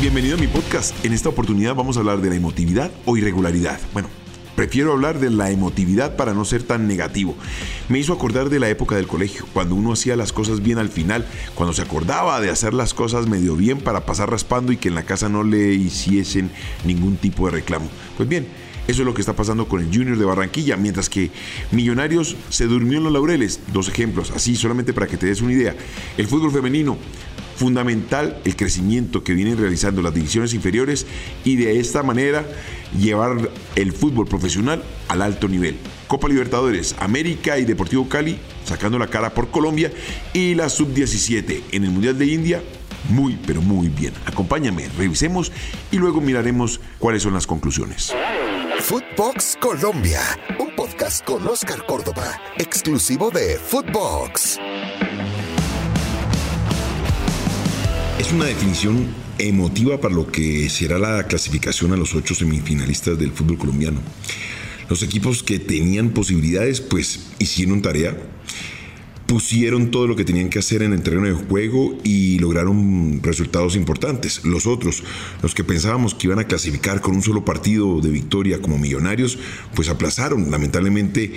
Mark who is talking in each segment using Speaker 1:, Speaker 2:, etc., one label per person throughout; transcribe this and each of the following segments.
Speaker 1: Bienvenido a mi podcast. En esta oportunidad vamos a hablar de la emotividad o irregularidad. Bueno, prefiero hablar de la emotividad para no ser tan negativo. Me hizo acordar de la época del colegio, cuando uno hacía las cosas bien al final, cuando se acordaba de hacer las cosas medio bien para pasar raspando y que en la casa no le hiciesen ningún tipo de reclamo. Pues bien, eso es lo que está pasando con el Junior de Barranquilla, mientras que Millonarios se durmió en los laureles. Dos ejemplos, así solamente para que te des una idea. El fútbol femenino fundamental el crecimiento que vienen realizando las divisiones inferiores y de esta manera llevar el fútbol profesional al alto nivel. Copa Libertadores, América y Deportivo Cali sacando la cara por Colombia y la sub-17 en el Mundial de India. Muy, pero muy bien. Acompáñame, revisemos y luego miraremos cuáles son las conclusiones.
Speaker 2: Footbox Colombia, un podcast con Oscar Córdoba, exclusivo de Footbox.
Speaker 1: Una definición emotiva para lo que será la clasificación a los ocho semifinalistas del fútbol colombiano. Los equipos que tenían posibilidades, pues hicieron tarea pusieron todo lo que tenían que hacer en el terreno de juego y lograron resultados importantes. Los otros, los que pensábamos que iban a clasificar con un solo partido de victoria como millonarios, pues aplazaron. Lamentablemente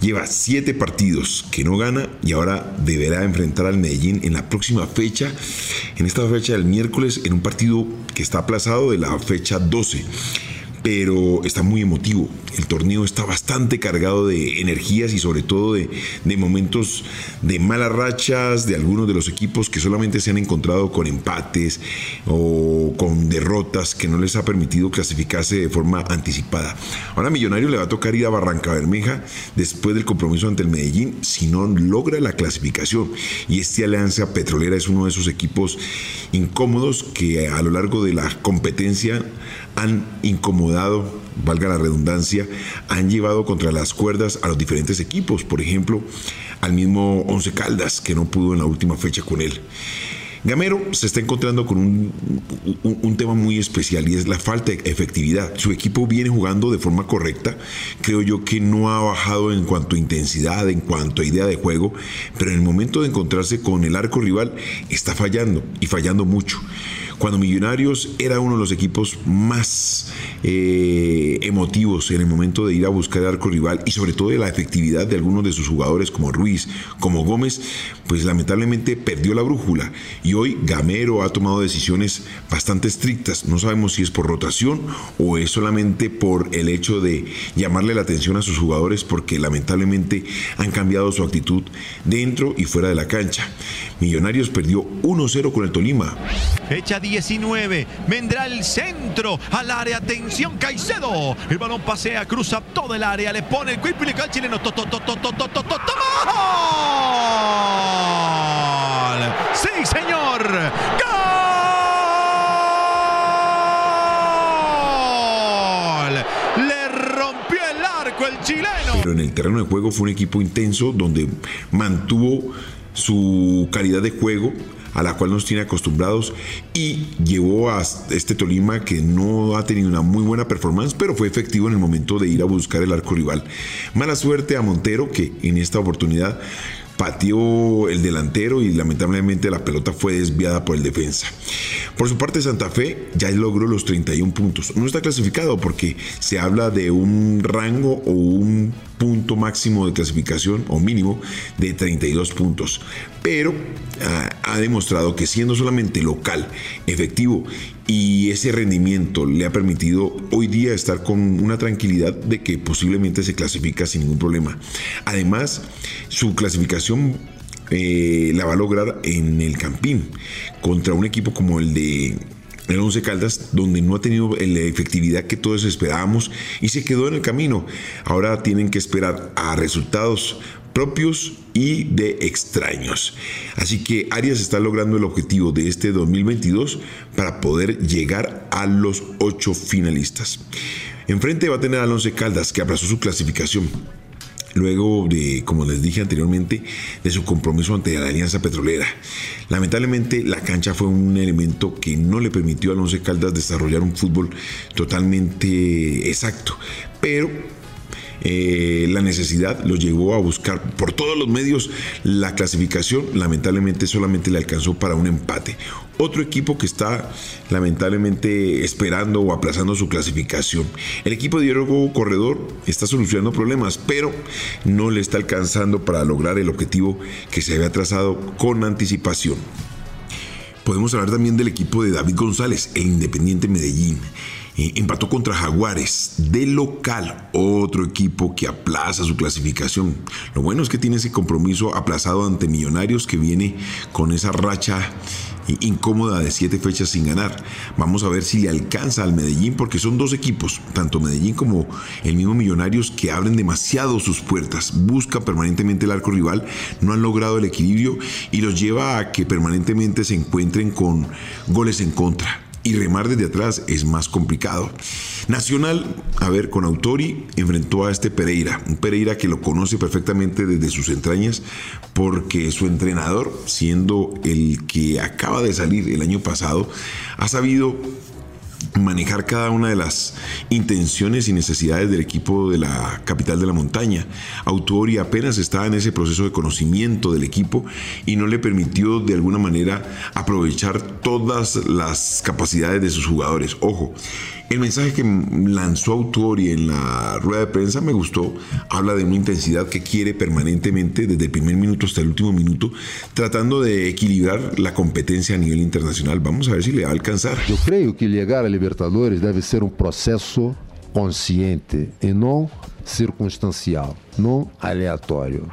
Speaker 1: lleva siete partidos que no gana y ahora deberá enfrentar al Medellín en la próxima fecha, en esta fecha del miércoles, en un partido que está aplazado de la fecha 12 pero está muy emotivo. El torneo está bastante cargado de energías y sobre todo de, momentos de malas rachas de algunos de los equipos que solamente se han encontrado con empates o con derrotas que no les ha permitido clasificarse de forma anticipada. Ahora Millonario le va a tocar ir a Barranca Bermeja después del compromiso ante el Medellín si no logra la clasificación. Y este Alianza Petrolera es uno de esos equipos incómodos que a lo largo de la competencia han incomodado, valga la redundancia, han llevado contra las cuerdas a los diferentes equipos, por ejemplo, al mismo Once Caldas, que no pudo en la última fecha con él. Gamero se está encontrando con un, un, tema muy especial y es la falta de efectividad. Su equipo viene jugando de forma correcta. Creo yo que no ha bajado en cuanto a intensidad, en cuanto a idea de juego, pero en el momento de encontrarse con el arco rival está fallando y fallando mucho cuando Millonarios era uno de los equipos más eh, emotivos en el momento de ir a buscar el arco rival y sobre todo de la efectividad de algunos de sus jugadores como Ruiz, como Gómez, pues lamentablemente perdió la brújula y hoy Gamero ha tomado decisiones bastante estrictas. No sabemos si es por rotación o es solamente por el hecho de llamarle la atención a sus jugadores porque lamentablemente han cambiado su actitud dentro y fuera de la cancha. Millonarios perdió 1-0 con el Tolima.
Speaker 3: Fecha 19. Vendrá el centro al área. Atención, Caicedo. El balón pasea, cruza todo el área. Le pone el cae el chileno. Sí, señor. Le rompió el arco el chileno.
Speaker 1: Pero en el terreno de juego fue un equipo intenso donde mantuvo su calidad de juego a la cual nos tiene acostumbrados y llevó a este Tolima que no ha tenido una muy buena performance, pero fue efectivo en el momento de ir a buscar el arco rival. Mala suerte a Montero que en esta oportunidad pateó el delantero y lamentablemente la pelota fue desviada por el defensa. Por su parte, Santa Fe ya logró los 31 puntos. No está clasificado porque se habla de un rango o un punto máximo de clasificación o mínimo de 32 puntos. Pero ah, ha demostrado que siendo solamente local, efectivo y ese rendimiento le ha permitido hoy día estar con una tranquilidad de que posiblemente se clasifica sin ningún problema. Además, su clasificación eh, la va a lograr en el Campín contra un equipo como el de el Once Caldas, donde no ha tenido la efectividad que todos esperábamos y se quedó en el camino. Ahora tienen que esperar a resultados propios y de extraños. Así que Arias está logrando el objetivo de este 2022 para poder llegar a los ocho finalistas. Enfrente va a tener al Once Caldas que abrazó su clasificación luego de, como les dije anteriormente, de su compromiso ante la Alianza Petrolera. Lamentablemente la cancha fue un elemento que no le permitió al Once Caldas desarrollar un fútbol totalmente exacto, pero eh, la necesidad lo llevó a buscar por todos los medios la clasificación. Lamentablemente solamente le alcanzó para un empate. Otro equipo que está lamentablemente esperando o aplazando su clasificación. El equipo de Diego Corredor está solucionando problemas, pero no le está alcanzando para lograr el objetivo que se había trazado con anticipación. Podemos hablar también del equipo de David González, el Independiente Medellín. Eh, empató contra Jaguares de local, otro equipo que aplaza su clasificación. Lo bueno es que tiene ese compromiso aplazado ante Millonarios que viene con esa racha incómoda de siete fechas sin ganar. Vamos a ver si le alcanza al Medellín, porque son dos equipos, tanto Medellín como el mismo Millonarios, que abren demasiado sus puertas, buscan permanentemente el arco rival, no han logrado el equilibrio y los lleva a que permanentemente se encuentren con goles en contra y remar desde atrás es más complicado. Nacional, a ver, con Autori enfrentó a este Pereira, un Pereira que lo conoce perfectamente desde sus entrañas porque su entrenador, siendo el que acaba de salir el año pasado, ha sabido manejar cada una de las intenciones y necesidades del equipo de la capital de la montaña. Autori apenas estaba en ese proceso de conocimiento del equipo y no le permitió de alguna manera aprovechar todas las capacidades de sus jugadores. Ojo, el mensaje que lanzó Autori en la rueda de prensa me gustó. Habla de una intensidad que quiere permanentemente desde el primer minuto hasta el último minuto, tratando de equilibrar la competencia a nivel internacional. Vamos a ver si le va a alcanzar.
Speaker 4: Yo creo que llegar a Libertadores debe ser un proceso consciente y no circunstancial, no aleatorio.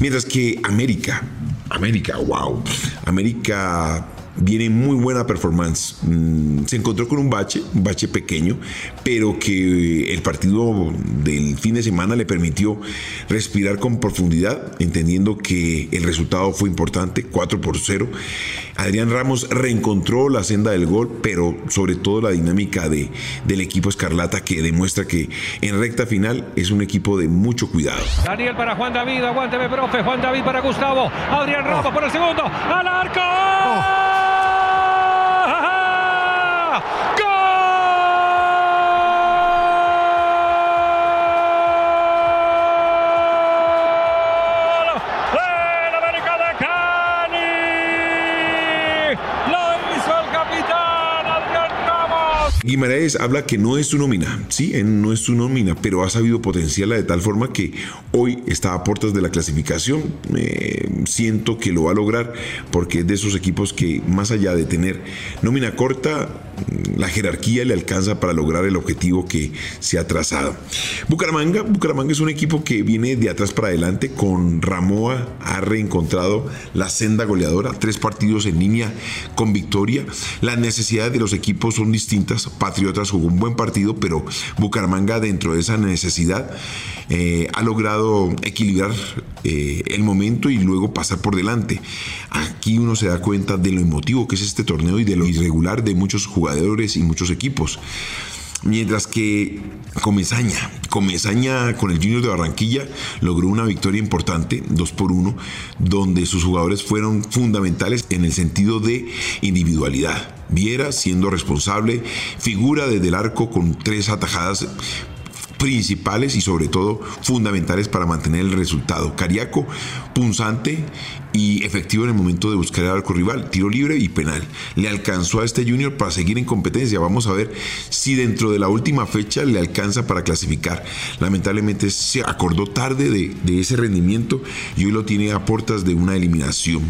Speaker 1: Mientras que América, América, wow, América viene muy buena performance. Mm, se encontró con un bache, un bache pequeño, pero que el partido del fin de semana le permitió respirar con profundidad, entendiendo que el resultado fue importante, 4 por 0. Adrián Ramos reencontró la senda del gol, pero sobre todo la dinámica de, del equipo Escarlata que demuestra que en recta final es un equipo de mucho cuidado.
Speaker 5: Daniel para Juan David, aguánteme profe, Juan David para Gustavo, Adrián Ramos por el segundo, al arco.
Speaker 1: Habla que no es su nómina, sí, no es su nómina, pero ha sabido potenciarla de tal forma que hoy está a puertas de la clasificación. siento que lo va a lograr porque es de esos equipos que más allá de tener nómina corta, la jerarquía le alcanza para lograr el objetivo que se ha trazado. Bucaramanga, Bucaramanga es un equipo que viene de atrás para adelante con Ramoa, ha reencontrado la senda goleadora, tres partidos en línea con victoria. Las necesidades de los equipos son distintas Patriotas jugó un buen partido, pero Bucaramanga dentro de esa necesidad eh, ha logrado equilibrar eh, el momento y luego pasar por delante. Aquí uno se da cuenta de lo emotivo que es este torneo y de lo irregular de muchos jugadores y muchos equipos. Mientras que Comezaña, Comezaña con el Junior de Barranquilla logró una victoria importante, 2 por 1, donde sus jugadores fueron fundamentales en el sentido de individualidad. Viera siendo responsable, figura desde el arco con tres atajadas principales y sobre todo fundamentales para mantener el resultado. Cariaco, punzante y efectivo en el momento de buscar el arco rival, tiro libre y penal. Le alcanzó a este Junior para seguir en competencia. Vamos a ver si dentro de la última fecha le alcanza para clasificar. Lamentablemente se acordó tarde de, ese rendimiento y hoy lo tiene a puertas de una eliminación.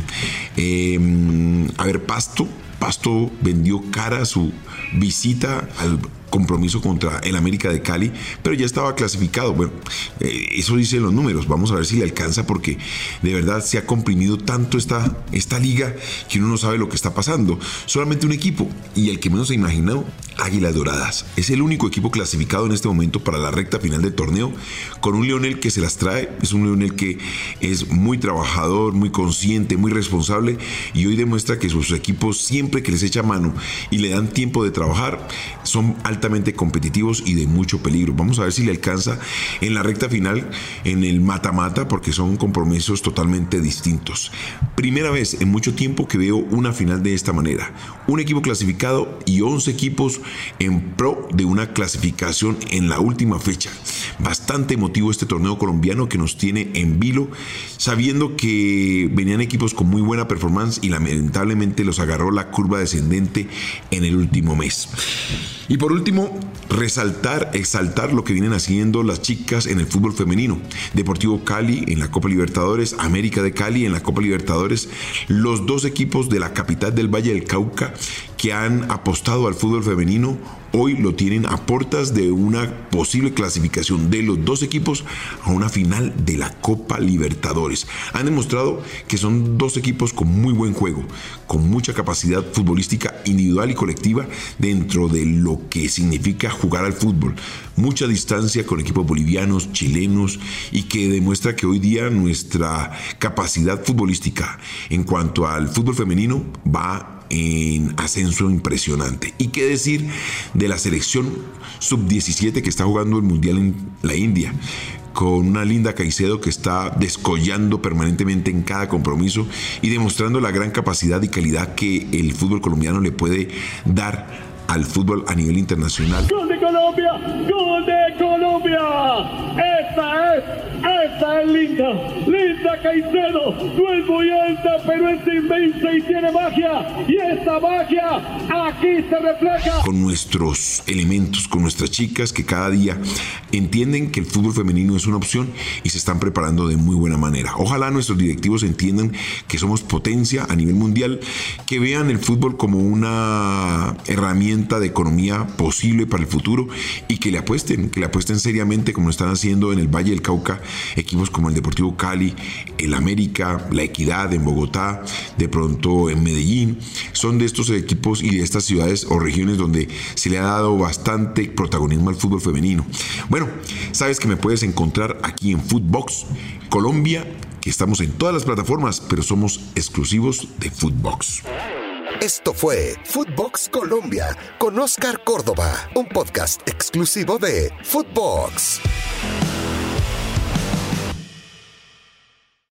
Speaker 1: Em, a ver, Pasto. Pasto vendió cara su visita al compromiso contra el América de Cali, pero ya estaba clasificado. Bueno, eh, eso dicen los números. Vamos a ver si le alcanza porque de verdad se ha comprimido tanto esta, esta liga que uno no sabe lo que está pasando. Solamente un equipo y el que menos se imaginó, Águilas Doradas. Es el único equipo clasificado en este momento para la recta final del torneo con un Leonel que se las trae. Es un Leonel que es muy trabajador, muy consciente, muy responsable y hoy demuestra que sus equipos siempre que les echa mano y le dan tiempo de trabajar son altamente competitivos y de mucho peligro. Vamos a ver si le alcanza en la recta final, en el mata-mata, porque son compromisos totalmente distintos. Primera vez en mucho tiempo que veo una final de esta manera. Un equipo clasificado y 11 equipos en pro de una clasificación en la última fecha. Bastante emotivo este torneo colombiano que nos tiene en vilo, sabiendo que venían equipos con muy buena performance y lamentablemente los agarró la curva descendente en el último mes. Y por último, resaltar, exaltar lo que vienen haciendo las chicas en el fútbol femenino. Deportivo Cali en la Copa Libertadores, América de Cali en la Copa Libertadores, los dos equipos de la capital del Valle del Cauca que han apostado al fútbol femenino hoy lo tienen a puertas de una posible clasificación de los dos equipos a una final de la Copa Libertadores. Han demostrado que son dos equipos con muy buen juego, con mucha capacidad futbolística individual y colectiva dentro de lo que significa jugar al fútbol. Mucha distancia con equipos bolivianos, chilenos y que demuestra que hoy día nuestra capacidad futbolística en cuanto al fútbol femenino va en ascenso impresionante. ¿Y qué decir de la selección sub-17 que está jugando el Mundial en la India? con una linda Caicedo que está descollando permanentemente en cada compromiso y demostrando la gran capacidad y calidad que el fútbol colombiano le puede dar al fútbol a nivel internacional.
Speaker 6: ¡Gol de Colombia! ¡Gol de Colombia! Esta es, es linda, linda Caicedo, no es muy alta, pero es inmensa y tiene magia, y esta magia aquí se refleja.
Speaker 1: Con nuestros elementos, con nuestras chicas que cada día entienden que el fútbol femenino es una opción y se están preparando de muy buena manera. Ojalá nuestros directivos entiendan que somos potencia a nivel mundial, que vean el fútbol como una herramienta de economía posible para el futuro y que le apuesten, que le apuesten seriamente como lo están haciendo en el Valle del Cauca, equipos como el Deportivo Cali, el América, la Equidad en Bogotá, de pronto en Medellín. Son de estos equipos y de estas ciudades o regiones donde se le ha dado bastante protagonismo al fútbol femenino. Bueno, sabes que me puedes encontrar aquí en Footbox Colombia, que estamos en todas las plataformas, pero somos exclusivos de Footbox.
Speaker 2: Esto fue Footbox Colombia con Oscar Córdoba, un podcast exclusivo de Footbox.